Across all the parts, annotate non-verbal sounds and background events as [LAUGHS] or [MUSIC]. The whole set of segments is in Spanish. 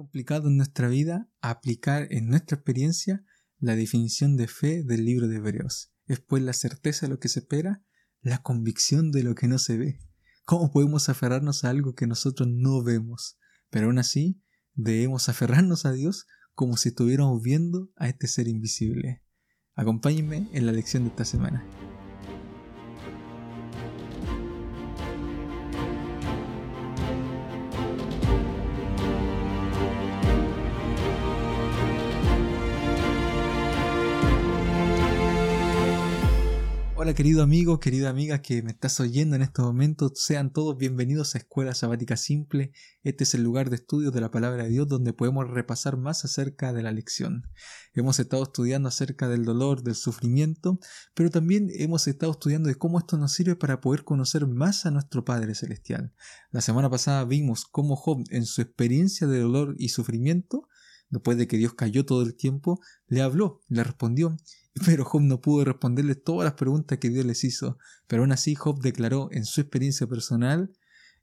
complicado en nuestra vida aplicar en nuestra experiencia la definición de fe del libro de Hebreos. Es pues la certeza de lo que se espera, la convicción de lo que no se ve. ¿Cómo podemos aferrarnos a algo que nosotros no vemos? Pero aún así, debemos aferrarnos a Dios como si estuviéramos viendo a este ser invisible. Acompáñenme en la lección de esta semana. Hola querido amigo, querida amiga que me estás oyendo en estos momentos, sean todos bienvenidos a Escuela Sabática Simple. Este es el lugar de estudio de la palabra de Dios donde podemos repasar más acerca de la lección. Hemos estado estudiando acerca del dolor, del sufrimiento, pero también hemos estado estudiando de cómo esto nos sirve para poder conocer más a nuestro Padre Celestial. La semana pasada vimos cómo Job en su experiencia de dolor y sufrimiento después de que Dios cayó todo el tiempo, le habló, le respondió [LAUGHS] pero Job no pudo responderle todas las preguntas que Dios les hizo. Pero aún así Job declaró en su experiencia personal,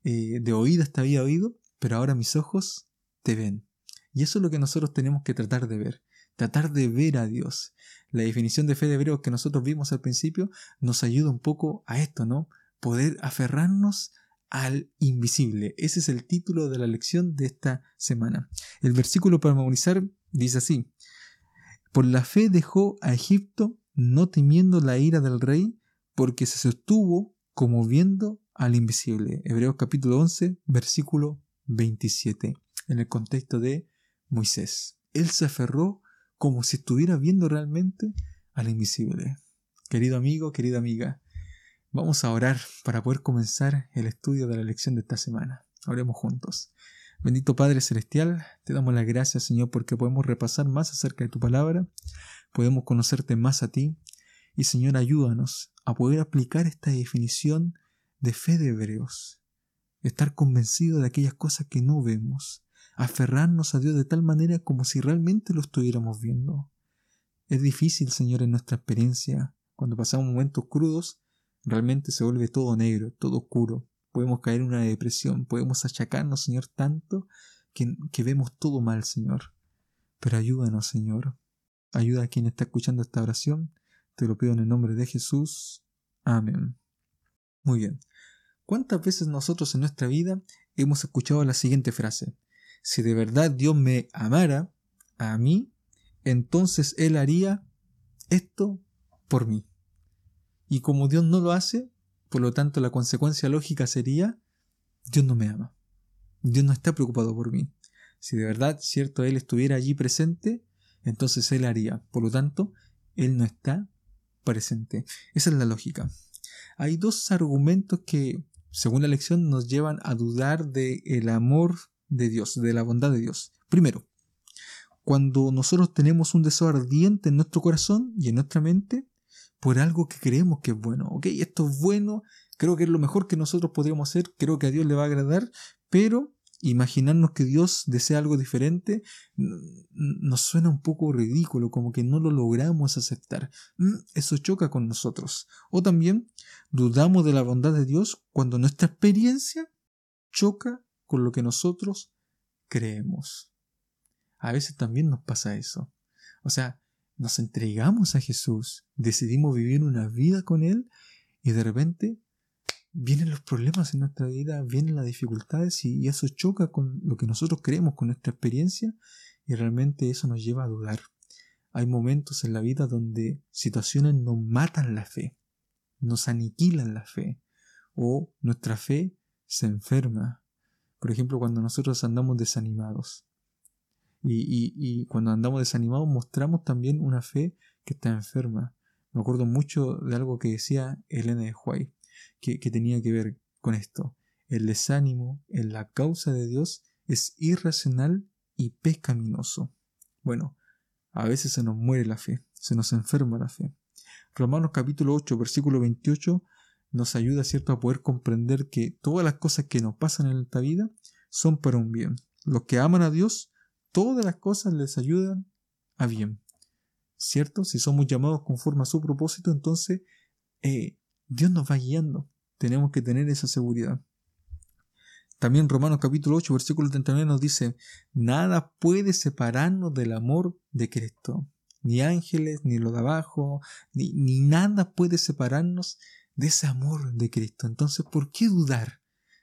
eh, de oídas te había oído, pero ahora mis ojos te ven. Y eso es lo que nosotros tenemos que tratar de ver, tratar de ver a Dios. La definición de fe de hebreos que nosotros vimos al principio nos ayuda un poco a esto, ¿no? Poder aferrarnos al invisible. Ese es el título de la lección de esta semana. El versículo para memorizar dice así, por la fe dejó a Egipto, no temiendo la ira del rey, porque se sostuvo como viendo al invisible. Hebreos capítulo 11, versículo 27, en el contexto de Moisés. Él se aferró como si estuviera viendo realmente al invisible. Querido amigo, querida amiga, vamos a orar para poder comenzar el estudio de la lección de esta semana. Oremos juntos. Bendito Padre Celestial, te damos las gracias, Señor, porque podemos repasar más acerca de tu palabra, podemos conocerte más a ti, y Señor, ayúdanos a poder aplicar esta definición de fe de hebreos, estar convencido de aquellas cosas que no vemos, aferrarnos a Dios de tal manera como si realmente lo estuviéramos viendo. Es difícil, Señor, en nuestra experiencia, cuando pasamos momentos crudos, realmente se vuelve todo negro, todo oscuro podemos caer en una depresión, podemos achacarnos, Señor, tanto que, que vemos todo mal, Señor. Pero ayúdanos, Señor. Ayuda a quien está escuchando esta oración. Te lo pido en el nombre de Jesús. Amén. Muy bien. ¿Cuántas veces nosotros en nuestra vida hemos escuchado la siguiente frase? Si de verdad Dios me amara a mí, entonces Él haría esto por mí. Y como Dios no lo hace, por lo tanto, la consecuencia lógica sería, Dios no me ama. Dios no está preocupado por mí. Si de verdad, cierto, Él estuviera allí presente, entonces Él haría. Por lo tanto, Él no está presente. Esa es la lógica. Hay dos argumentos que, según la lección, nos llevan a dudar del el amor de Dios, de la bondad de Dios. Primero, cuando nosotros tenemos un deseo ardiente en nuestro corazón y en nuestra mente, por algo que creemos que es bueno. Ok, esto es bueno, creo que es lo mejor que nosotros podríamos hacer, creo que a Dios le va a agradar, pero imaginarnos que Dios desea algo diferente nos suena un poco ridículo, como que no lo logramos aceptar. Mm, eso choca con nosotros. O también dudamos de la bondad de Dios cuando nuestra experiencia choca con lo que nosotros creemos. A veces también nos pasa eso. O sea, nos entregamos a Jesús, decidimos vivir una vida con Él y de repente vienen los problemas en nuestra vida, vienen las dificultades y eso choca con lo que nosotros creemos, con nuestra experiencia y realmente eso nos lleva a dudar. Hay momentos en la vida donde situaciones nos matan la fe, nos aniquilan la fe o nuestra fe se enferma. Por ejemplo, cuando nosotros andamos desanimados. Y, cuando andamos desanimados mostramos también una fe que está enferma. Me acuerdo mucho de algo que decía Elena de que, que tenía que ver con esto. El desánimo en la causa de Dios es irracional y pecaminoso. Bueno, a veces se nos muere la fe, se nos enferma la fe. Romanos capítulo 8, versículo 28 nos ayuda, ¿cierto?, a poder comprender que todas las cosas que nos pasan en esta vida son para un bien. Los que aman a Dios, todas las cosas les ayudan a bien. ¿Cierto? Si somos llamados conforme a su propósito, entonces eh, Dios nos va guiando. Tenemos que tener esa seguridad. También Romanos capítulo 8, versículo 39 nos dice, nada puede separarnos del amor de Cristo. Ni ángeles, ni lo de abajo, ni, ni nada puede separarnos de ese amor de Cristo. Entonces, ¿por qué dudar?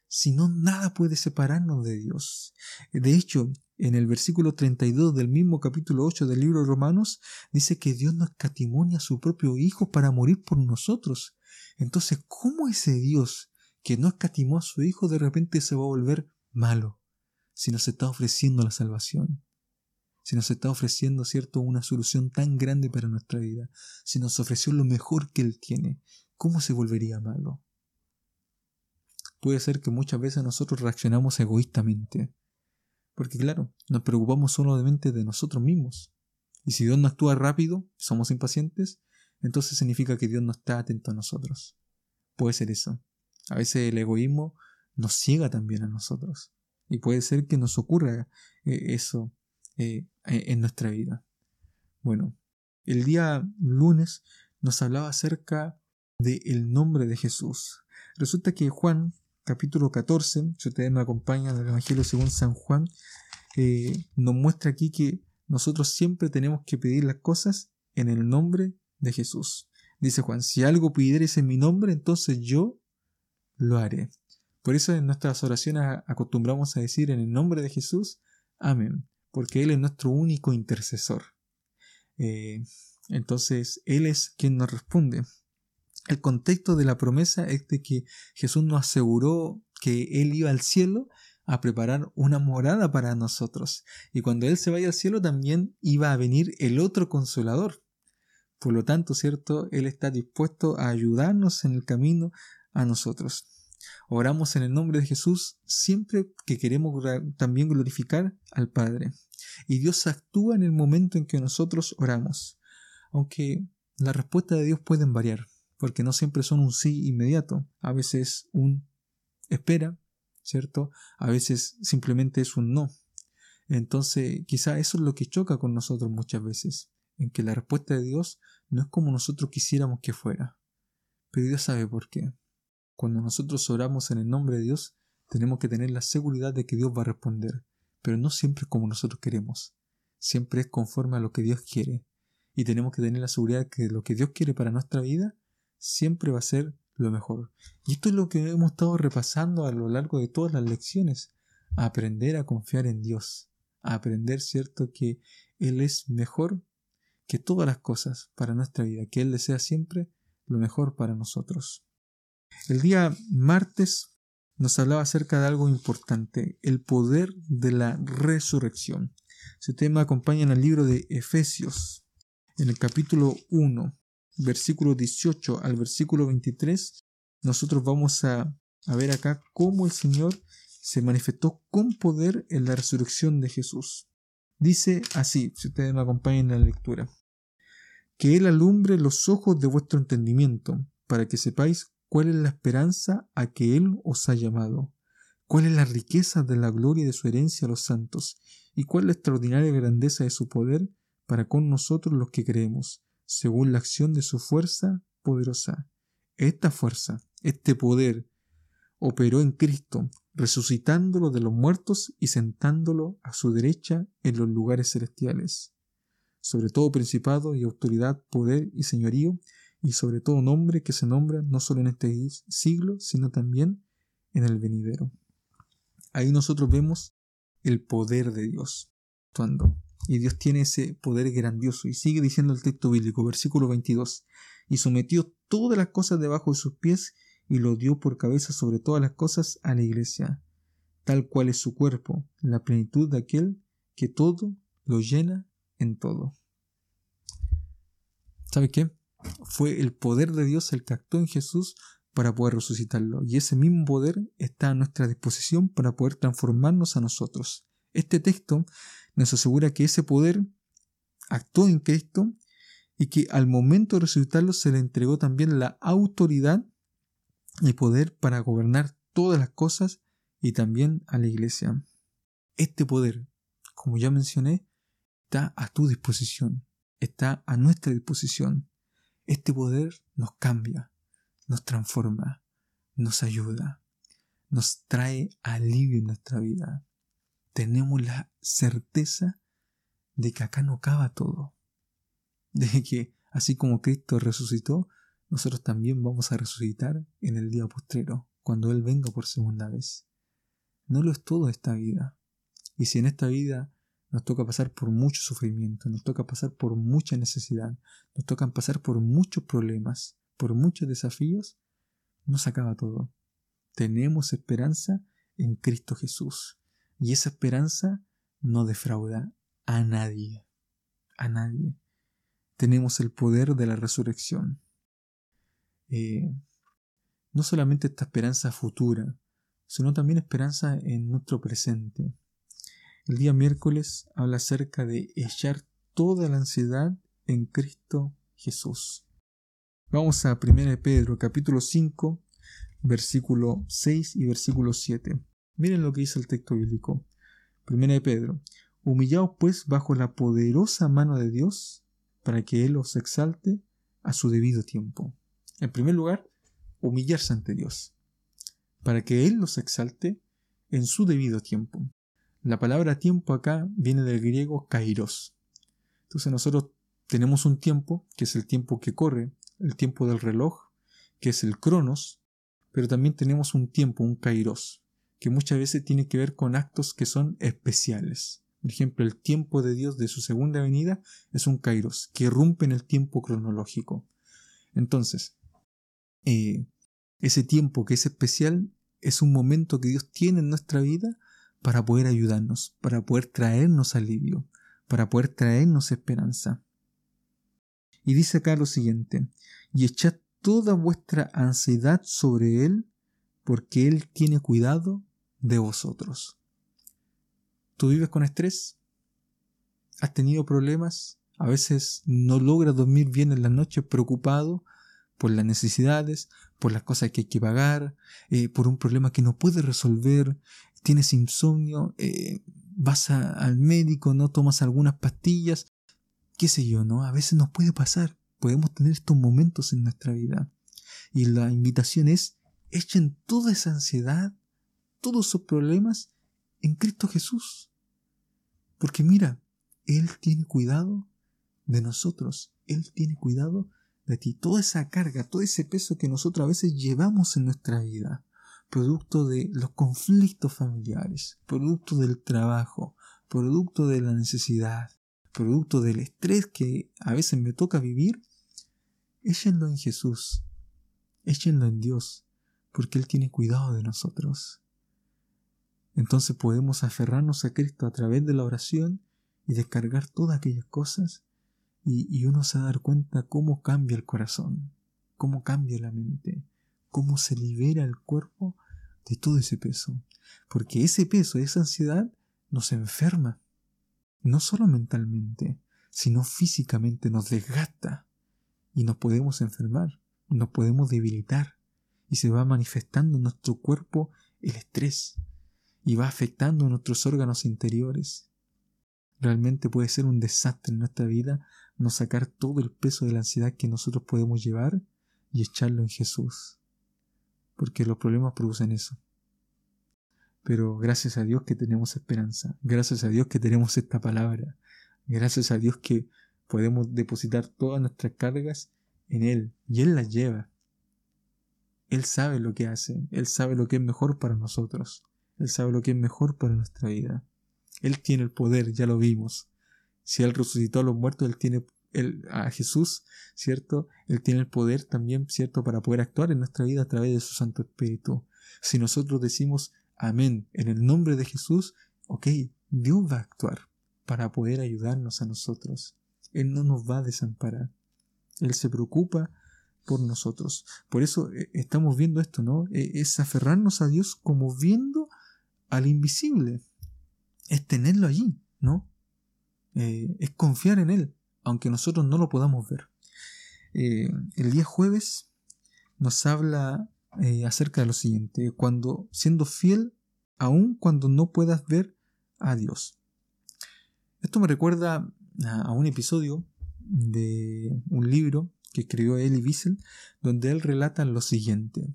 Si no, nada puede separarnos de Dios. De hecho, en el versículo 32 del mismo capítulo 8 del libro de Romanos, dice que Dios nos catimonia a su propio Hijo para morir por nosotros. Entonces, ¿cómo ese Dios que no escatimó a su Hijo de repente se va a volver malo si nos está ofreciendo la salvación? Si nos está ofreciendo, ¿cierto?, una solución tan grande para nuestra vida, si nos ofreció lo mejor que Él tiene, ¿cómo se volvería malo? Puede ser que muchas veces nosotros reaccionamos egoístamente, porque claro, nos preocupamos solamente de nosotros mismos. Y si Dios no actúa rápido, somos impacientes, entonces significa que Dios no está atento a nosotros. Puede ser eso. A veces el egoísmo nos ciega también a nosotros. Y puede ser que nos ocurra eh, eso eh, en nuestra vida. Bueno, el día lunes nos hablaba acerca del nombre de Jesús. Resulta que Juan capítulo 14, si ustedes me acompañan el Evangelio según San Juan, eh, nos muestra aquí que nosotros siempre tenemos que pedir las cosas en el nombre de Jesús. Dice Juan, si algo pidieres en mi nombre, entonces yo lo haré. Por eso en nuestras oraciones acostumbramos a decir en el nombre de Jesús, amén, porque Él es nuestro único intercesor. Eh, entonces, Él es quien nos responde. El contexto de la promesa es de que Jesús nos aseguró que Él iba al cielo a preparar una morada para nosotros. Y cuando Él se vaya al cielo también iba a venir el otro consolador. Por lo tanto, ¿cierto? Él está dispuesto a ayudarnos en el camino a nosotros. Oramos en el nombre de Jesús siempre que queremos también glorificar al Padre. Y Dios actúa en el momento en que nosotros oramos. Aunque las respuestas de Dios pueden variar porque no siempre son un sí inmediato, a veces un espera, ¿cierto? A veces simplemente es un no. Entonces, quizá eso es lo que choca con nosotros muchas veces, en que la respuesta de Dios no es como nosotros quisiéramos que fuera. Pero Dios sabe por qué. Cuando nosotros oramos en el nombre de Dios, tenemos que tener la seguridad de que Dios va a responder, pero no siempre como nosotros queremos. Siempre es conforme a lo que Dios quiere. Y tenemos que tener la seguridad de que lo que Dios quiere para nuestra vida siempre va a ser lo mejor. Y esto es lo que hemos estado repasando a lo largo de todas las lecciones. aprender a confiar en Dios. A aprender, cierto, que Él es mejor que todas las cosas para nuestra vida. Que Él desea siempre lo mejor para nosotros. El día martes nos hablaba acerca de algo importante, el poder de la resurrección. Si ustedes me acompañan al libro de Efesios, en el capítulo 1, versículo 18 al versículo 23, nosotros vamos a, a ver acá cómo el Señor se manifestó con poder en la resurrección de Jesús. Dice así, si ustedes me acompañan en la lectura, que Él alumbre los ojos de vuestro entendimiento, para que sepáis cuál es la esperanza a que Él os ha llamado, cuál es la riqueza de la gloria de su herencia a los santos, y cuál es la extraordinaria grandeza de su poder para con nosotros los que creemos según la acción de su fuerza poderosa. Esta fuerza, este poder, operó en Cristo, resucitándolo de los muertos y sentándolo a su derecha en los lugares celestiales, sobre todo principado y autoridad, poder y señorío, y sobre todo nombre que se nombra no solo en este siglo, sino también en el venidero. Ahí nosotros vemos el poder de Dios actuando. Y Dios tiene ese poder grandioso. Y sigue diciendo el texto bíblico, versículo 22. Y sometió todas las cosas debajo de sus pies y lo dio por cabeza sobre todas las cosas a la iglesia, tal cual es su cuerpo, la plenitud de aquel que todo lo llena en todo. ¿Sabe qué? Fue el poder de Dios el que actuó en Jesús para poder resucitarlo. Y ese mismo poder está a nuestra disposición para poder transformarnos a nosotros. Este texto nos asegura que ese poder actuó en Cristo y que al momento de resucitarlo se le entregó también la autoridad y poder para gobernar todas las cosas y también a la iglesia. Este poder, como ya mencioné, está a tu disposición, está a nuestra disposición. Este poder nos cambia, nos transforma, nos ayuda, nos trae alivio en nuestra vida. Tenemos la certeza de que acá no acaba todo. De que así como Cristo resucitó, nosotros también vamos a resucitar en el día postrero, cuando Él venga por segunda vez. No lo es todo esta vida. Y si en esta vida nos toca pasar por mucho sufrimiento, nos toca pasar por mucha necesidad, nos toca pasar por muchos problemas, por muchos desafíos, no se acaba todo. Tenemos esperanza en Cristo Jesús. Y esa esperanza no defrauda a nadie. A nadie. Tenemos el poder de la resurrección. Eh, no solamente esta esperanza futura, sino también esperanza en nuestro presente. El día miércoles habla acerca de echar toda la ansiedad en Cristo Jesús. Vamos a 1 Pedro capítulo 5 versículo 6 y versículo 7. Miren lo que dice el texto bíblico. 1 Pedro. Humillaos pues bajo la poderosa mano de Dios para que Él os exalte a su debido tiempo. En primer lugar, humillarse ante Dios, para que Él los exalte en su debido tiempo. La palabra tiempo acá viene del griego kairos. Entonces nosotros tenemos un tiempo, que es el tiempo que corre, el tiempo del reloj, que es el cronos, pero también tenemos un tiempo, un kairos, que muchas veces tiene que ver con actos que son especiales. Por ejemplo, el tiempo de Dios de su segunda venida es un kairos, que rompe en el tiempo cronológico. Entonces, eh, ese tiempo que es especial es un momento que Dios tiene en nuestra vida para poder ayudarnos, para poder traernos alivio, para poder traernos esperanza. Y dice acá lo siguiente, y echad toda vuestra ansiedad sobre Él, porque Él tiene cuidado de vosotros. ¿Tú vives con estrés? ¿Has tenido problemas? A veces no logras dormir bien en la noche preocupado por las necesidades, por las cosas que hay que pagar, eh, por un problema que no puedes resolver, tienes insomnio, eh, vas al médico, no tomas algunas pastillas, qué sé yo, ¿no? A veces nos puede pasar, podemos tener estos momentos en nuestra vida. Y la invitación es, echen toda esa ansiedad, todos esos problemas en Cristo Jesús. Porque mira, Él tiene cuidado de nosotros, Él tiene cuidado de ti. Toda esa carga, todo ese peso que nosotros a veces llevamos en nuestra vida, producto de los conflictos familiares, producto del trabajo, producto de la necesidad, producto del estrés que a veces me toca vivir, échenlo en Jesús, échenlo en Dios, porque Él tiene cuidado de nosotros. Entonces podemos aferrarnos a Cristo a través de la oración y descargar todas aquellas cosas y, uno se va a dar cuenta cómo cambia el corazón, cómo cambia la mente, cómo se libera el cuerpo de todo ese peso. Porque ese peso, esa ansiedad, nos enferma. No solo mentalmente, sino físicamente nos desgasta y nos podemos enfermar, nos podemos debilitar y se va manifestando en nuestro cuerpo el estrés y va afectando nuestros órganos interiores. Realmente puede ser un desastre en nuestra vida no sacar todo el peso de la ansiedad que nosotros podemos llevar y echarlo en Jesús. Porque los problemas producen eso. Pero gracias a Dios que tenemos esperanza. Gracias a Dios que tenemos esta palabra. Gracias a Dios que podemos depositar todas nuestras cargas en Él. Y Él las lleva. Él sabe lo que hace. Él sabe lo que es mejor para nosotros. Él sabe lo que es mejor para nuestra vida. Él tiene el poder, ya lo vimos. Si Él resucitó a los muertos, Él tiene a Jesús, ¿cierto? Él tiene el poder también, ¿cierto?, para poder actuar en nuestra vida a través de su Santo Espíritu. Si nosotros decimos amén en el nombre de Jesús, ok, Dios va a actuar para poder ayudarnos a nosotros. Él no nos va a desamparar. Él se preocupa por nosotros. Por eso eh, estamos viendo esto, ¿no? E, es aferrarnos a Dios como viendo al invisible. Es tenerlo allí, ¿no? Eh, es confiar en Él, aunque nosotros no lo podamos ver. Eh, el día jueves nos habla acerca de lo siguiente, cuando siendo fiel aun cuando no puedas ver a Dios. Esto me recuerda a, un episodio de un libro que escribió Elie Wiesel, donde él relata lo siguiente.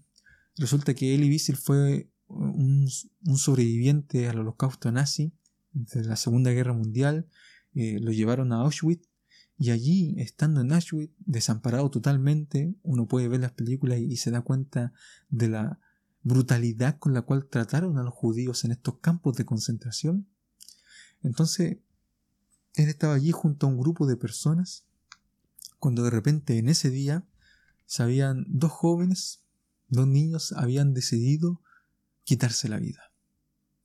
Resulta que Elie Wiesel fue un, sobreviviente al holocausto nazi de la Segunda Guerra Mundial, eh, lo llevaron a Auschwitz y allí, estando en Auschwitz, desamparado totalmente, uno puede ver las películas y se da cuenta de la brutalidad con la cual trataron a los judíos en estos campos de concentración. Entonces, él estaba allí junto a un grupo de personas, cuando de repente en ese día sabían dos jóvenes, dos niños, habían decidido quitarse la vida.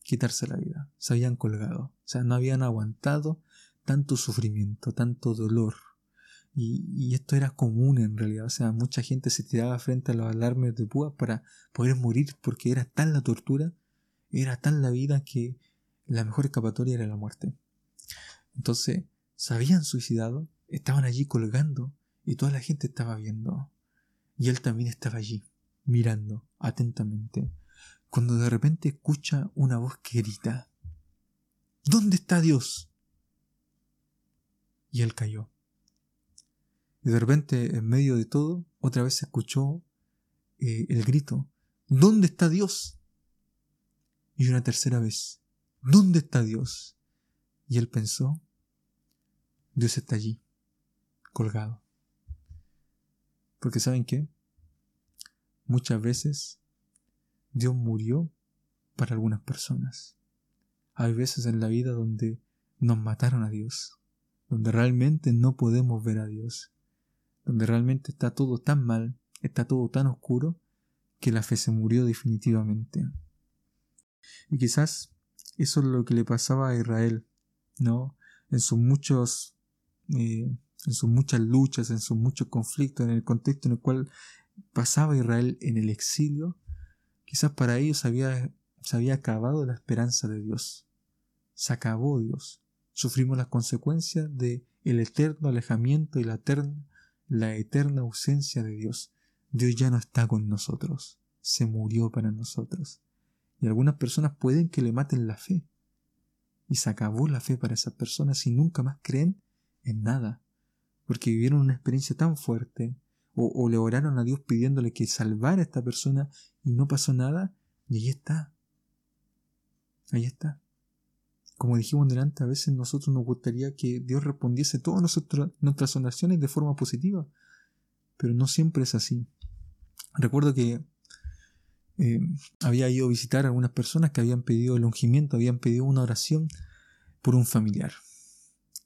Quitarse la vida. Se habían colgado. O sea, no habían aguantado tanto sufrimiento, tanto dolor. Y, esto era común en realidad. O sea, mucha gente se tiraba frente a los alarmes de púa para poder morir porque era tan la tortura, era tan la vida que la mejor escapatoria era la muerte. Entonces, se habían suicidado, estaban allí colgando y toda la gente estaba viendo. Y él también estaba allí, mirando atentamente, cuando de repente escucha una voz que grita, ¿Dónde está Dios? Y él cayó. Y de repente, en medio de todo, otra vez escuchó eh, el grito, ¿Dónde está Dios? Y una tercera vez, ¿Dónde está Dios? Y él pensó, Dios está allí, colgado. Porque ¿saben qué? Muchas veces Dios murió para algunas personas. Hay veces en la vida donde nos mataron a Dios, donde realmente no podemos ver a Dios, donde realmente está todo tan mal, está todo tan oscuro, que la fe se murió definitivamente. Y quizás eso es lo que le pasaba a Israel, ¿no? En sus muchos, eh, en sus muchas luchas, en sus muchos conflictos, en el contexto en el cual pasaba Israel en el exilio, quizás para ellos había, se había acabado la esperanza de Dios. Se acabó Dios. Sufrimos las consecuencias de el eterno alejamiento y la eterna, la eterna ausencia de Dios. Dios ya no está con nosotros. Se murió para nosotros. Y algunas personas pueden que le maten la fe. Y se acabó la fe para esas personas y nunca más creen en nada. Porque vivieron una experiencia tan fuerte. O, le oraron a Dios pidiéndole que salvara a esta persona y no pasó nada. Y ahí está. Ahí está. Como dijimos delante, a veces nosotros nos gustaría que Dios respondiese todas nuestras oraciones de forma positiva. Pero no siempre es así. Recuerdo que eh, había ido a visitar a algunas personas que habían pedido el ungimiento, habían pedido una oración por un familiar.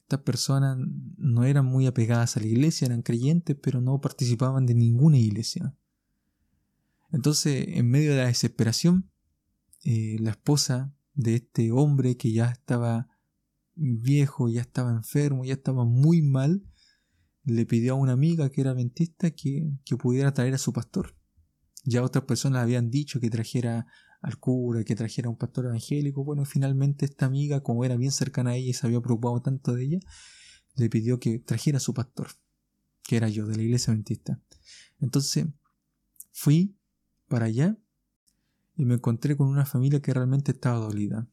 Estas personas no eran muy apegadas a la iglesia, eran creyentes, pero no participaban de ninguna iglesia. Entonces, en medio de la desesperación, eh, la esposa de este hombre que ya estaba viejo, ya estaba enfermo, ya estaba muy mal, le pidió a una amiga que era adventista que, que pudiera traer a su pastor. Ya otras personas habían dicho que trajera al cura, que trajera un pastor evangélico. Bueno, finalmente esta amiga, como era bien cercana a ella y se había preocupado tanto de ella, le pidió que trajera a su pastor, que era yo, de la iglesia adventista. Entonces, fui para allá y me encontré con una familia que realmente estaba dolida.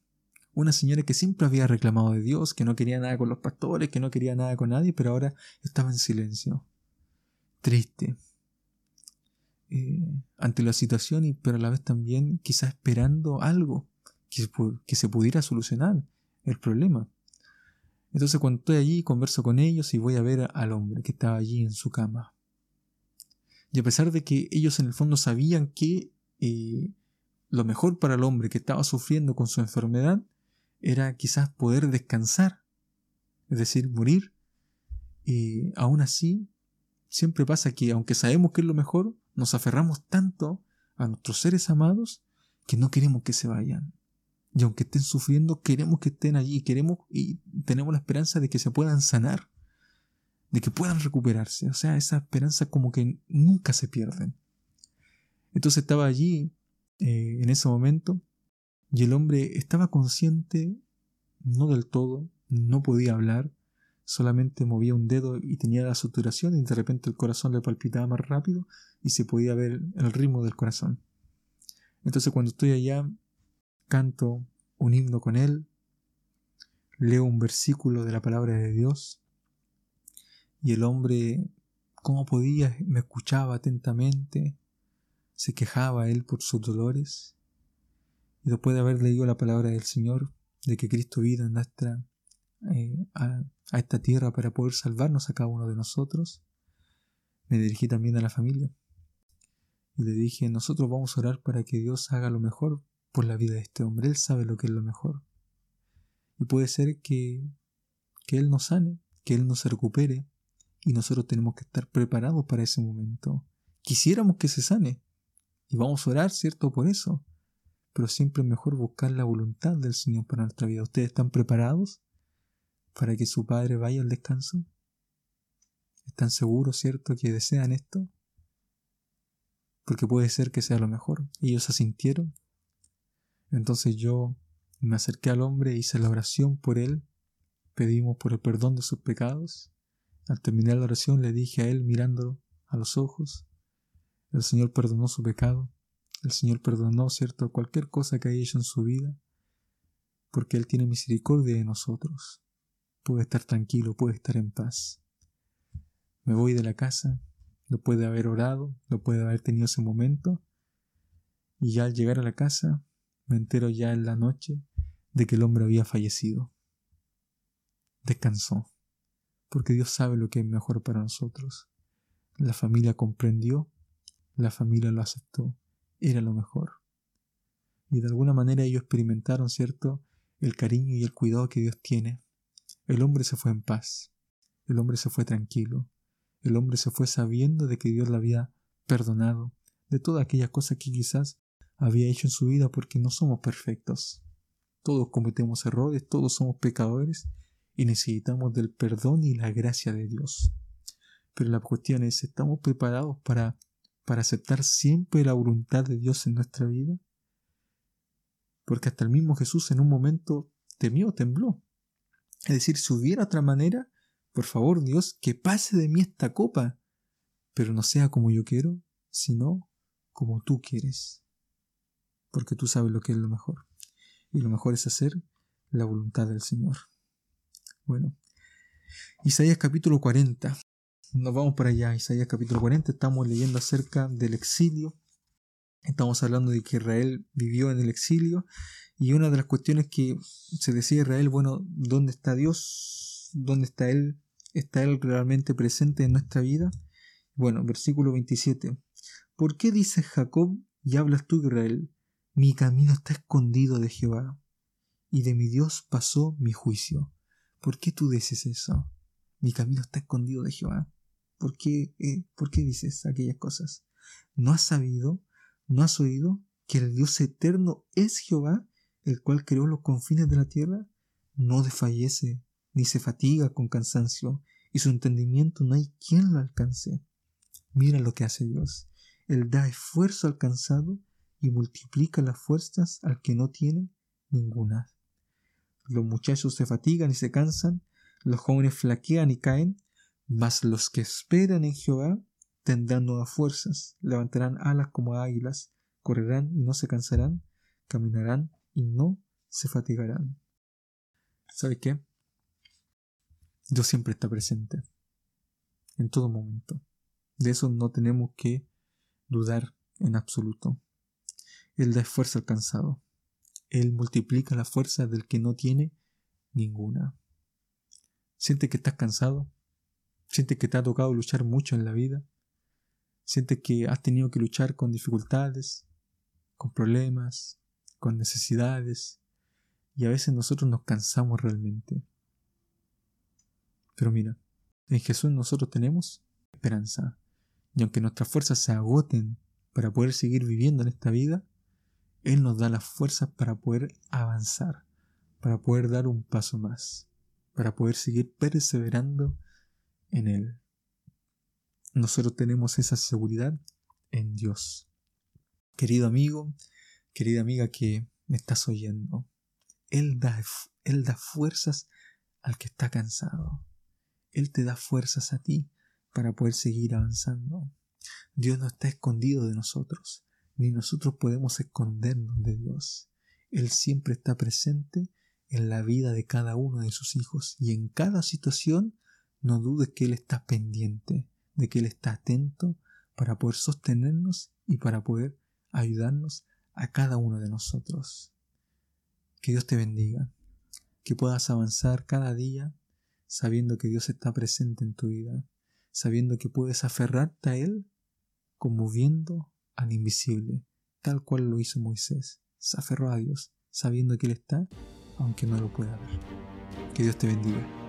Una señora que siempre había reclamado de Dios, que no quería nada con los pastores, que no quería nada con nadie, pero ahora estaba en silencio. Triste, eh, ante la situación, y, pero a la vez también quizás esperando algo que, se pudiera solucionar el problema. Entonces cuando estoy allí converso con ellos y voy a ver al hombre que estaba allí en su cama. Y a pesar de que ellos en el fondo sabían que eh, lo mejor para el hombre que estaba sufriendo con su enfermedad era quizás poder descansar, es decir, morir, y aún así siempre pasa que aunque sabemos que es lo mejor, nos aferramos tanto a nuestros seres amados que no queremos que se vayan. Y aunque estén sufriendo, queremos que estén allí, queremos y tenemos la esperanza de que se puedan sanar, de que puedan recuperarse. O sea, esa esperanza como que nunca se pierden. Entonces estaba allí eh, en ese momento y el hombre estaba consciente, no del todo, no podía hablar, solamente movía un dedo y tenía la saturación y de repente el corazón le palpitaba más rápido y se podía ver el ritmo del corazón. Entonces cuando estoy allá, canto un himno con él, leo un versículo de la palabra de Dios y el hombre, como podía, me escuchaba atentamente, se quejaba él por sus dolores Y después de haber leído la palabra del Señor, de que Cristo vino en nuestra, eh, a esta tierra para poder salvarnos a cada uno de nosotros, me dirigí también a la familia. Y le dije, nosotros vamos a orar para que Dios haga lo mejor por la vida de este hombre. Él sabe lo que es lo mejor. Y puede ser que, que Él nos sane, que Él nos recupere, y nosotros tenemos que estar preparados para ese momento. Quisiéramos que se sane, y vamos a orar, ¿cierto? Por eso. Pero siempre es mejor buscar la voluntad del Señor para nuestra vida. ¿Ustedes están preparados para que su Padre vaya al descanso? ¿Están seguros, cierto, que desean esto? Porque puede ser que sea lo mejor. Ellos asintieron entonces yo me acerqué al hombre, hice la oración por él, pedimos por el perdón de sus pecados. Al terminar la oración le dije a él mirándolo a los ojos, el Señor perdonó su pecado, el Señor perdonó, cierto, cualquier cosa que haya hecho en su vida, porque Él tiene misericordia de nosotros. Puede estar tranquilo, puede estar en paz. Me voy de la casa, lo puede haber orado, lo puede haber tenido ese momento, y ya al llegar a la casa me entero ya en la noche de que el hombre había fallecido. Descansó, porque Dios sabe lo que es mejor para nosotros. La familia comprendió, la familia lo aceptó, era lo mejor. Y de alguna manera ellos experimentaron, ¿cierto?, el cariño y el cuidado que Dios tiene. El hombre se fue en paz, el hombre se fue tranquilo, el hombre se fue sabiendo de que Dios le había perdonado de todas aquellas cosas que quizás había hecho en su vida porque no somos perfectos. Todos cometemos errores, todos somos pecadores y necesitamos del perdón y la gracia de Dios. Pero la cuestión es, ¿estamos preparados para, para aceptar siempre la voluntad de Dios en nuestra vida? Porque hasta el mismo Jesús en un momento temió, tembló. Es decir, si hubiera otra manera, por favor Dios, que pase de mí esta copa, pero no sea como yo quiero, sino como tú quieres porque tú sabes lo que es lo mejor. Y lo mejor es hacer la voluntad del Señor. Bueno, Isaías capítulo 40. Nos vamos para allá. Isaías capítulo 40. Estamos leyendo acerca del exilio. Estamos hablando de que Israel vivió en el exilio. Y una de las cuestiones que se decía Israel, bueno, ¿dónde está Dios? ¿Dónde está Él? ¿Está Él realmente presente en nuestra vida? Bueno, versículo 27. ¿Por qué dices Jacob y hablas tú Israel? Mi camino está escondido de Jehová, y de mi Dios pasó mi juicio. ¿Por qué tú dices eso? Mi camino está escondido de Jehová. ¿Por qué, eh, ¿Por qué dices aquellas cosas? ¿No has sabido, no has oído que el Dios eterno es Jehová, el cual creó los confines de la tierra? No desfallece, ni se fatiga con cansancio, y su entendimiento no hay quien lo alcance. Mira lo que hace Dios. Él da esfuerzo al cansado y multiplica las fuerzas al que no tiene ninguna. Los muchachos se fatigan y se cansan, los jóvenes flaquean y caen, mas los que esperan en Jehová tendrán nuevas fuerzas, levantarán alas como águilas, correrán y no se cansarán, caminarán y no se fatigarán. ¿Sabe qué? Dios siempre está presente, en todo momento. De eso no tenemos que dudar en absoluto. Él da esfuerzo al cansado. Él multiplica la fuerza del que no tiene ninguna. Siente que estás cansado. Siente que te ha tocado luchar mucho en la vida. Siente que has tenido que luchar con dificultades, con problemas, con necesidades. Y a veces nosotros nos cansamos realmente. Pero mira, en Jesús nosotros tenemos esperanza. Y aunque nuestras fuerzas se agoten para poder seguir viviendo en esta vida, él nos da las fuerzas para poder avanzar, para poder dar un paso más, para poder seguir perseverando en Él. Nosotros tenemos esa seguridad en Dios. Querido amigo, querida amiga que me estás oyendo, Él da, Él da fuerzas al que está cansado. Él te da fuerzas a ti para poder seguir avanzando. Dios no está escondido de nosotros ni nosotros podemos escondernos de Dios. Él siempre está presente en la vida de cada uno de sus hijos y en cada situación no dudes que Él está pendiente, de que Él está atento para poder sostenernos y para poder ayudarnos a cada uno de nosotros. Que Dios te bendiga, que puedas avanzar cada día sabiendo que Dios está presente en tu vida, sabiendo que puedes aferrarte a Él como viendo al invisible, tal cual lo hizo Moisés. Se aferró a Dios, sabiendo que Él está, aunque no lo pueda ver. Que Dios te bendiga.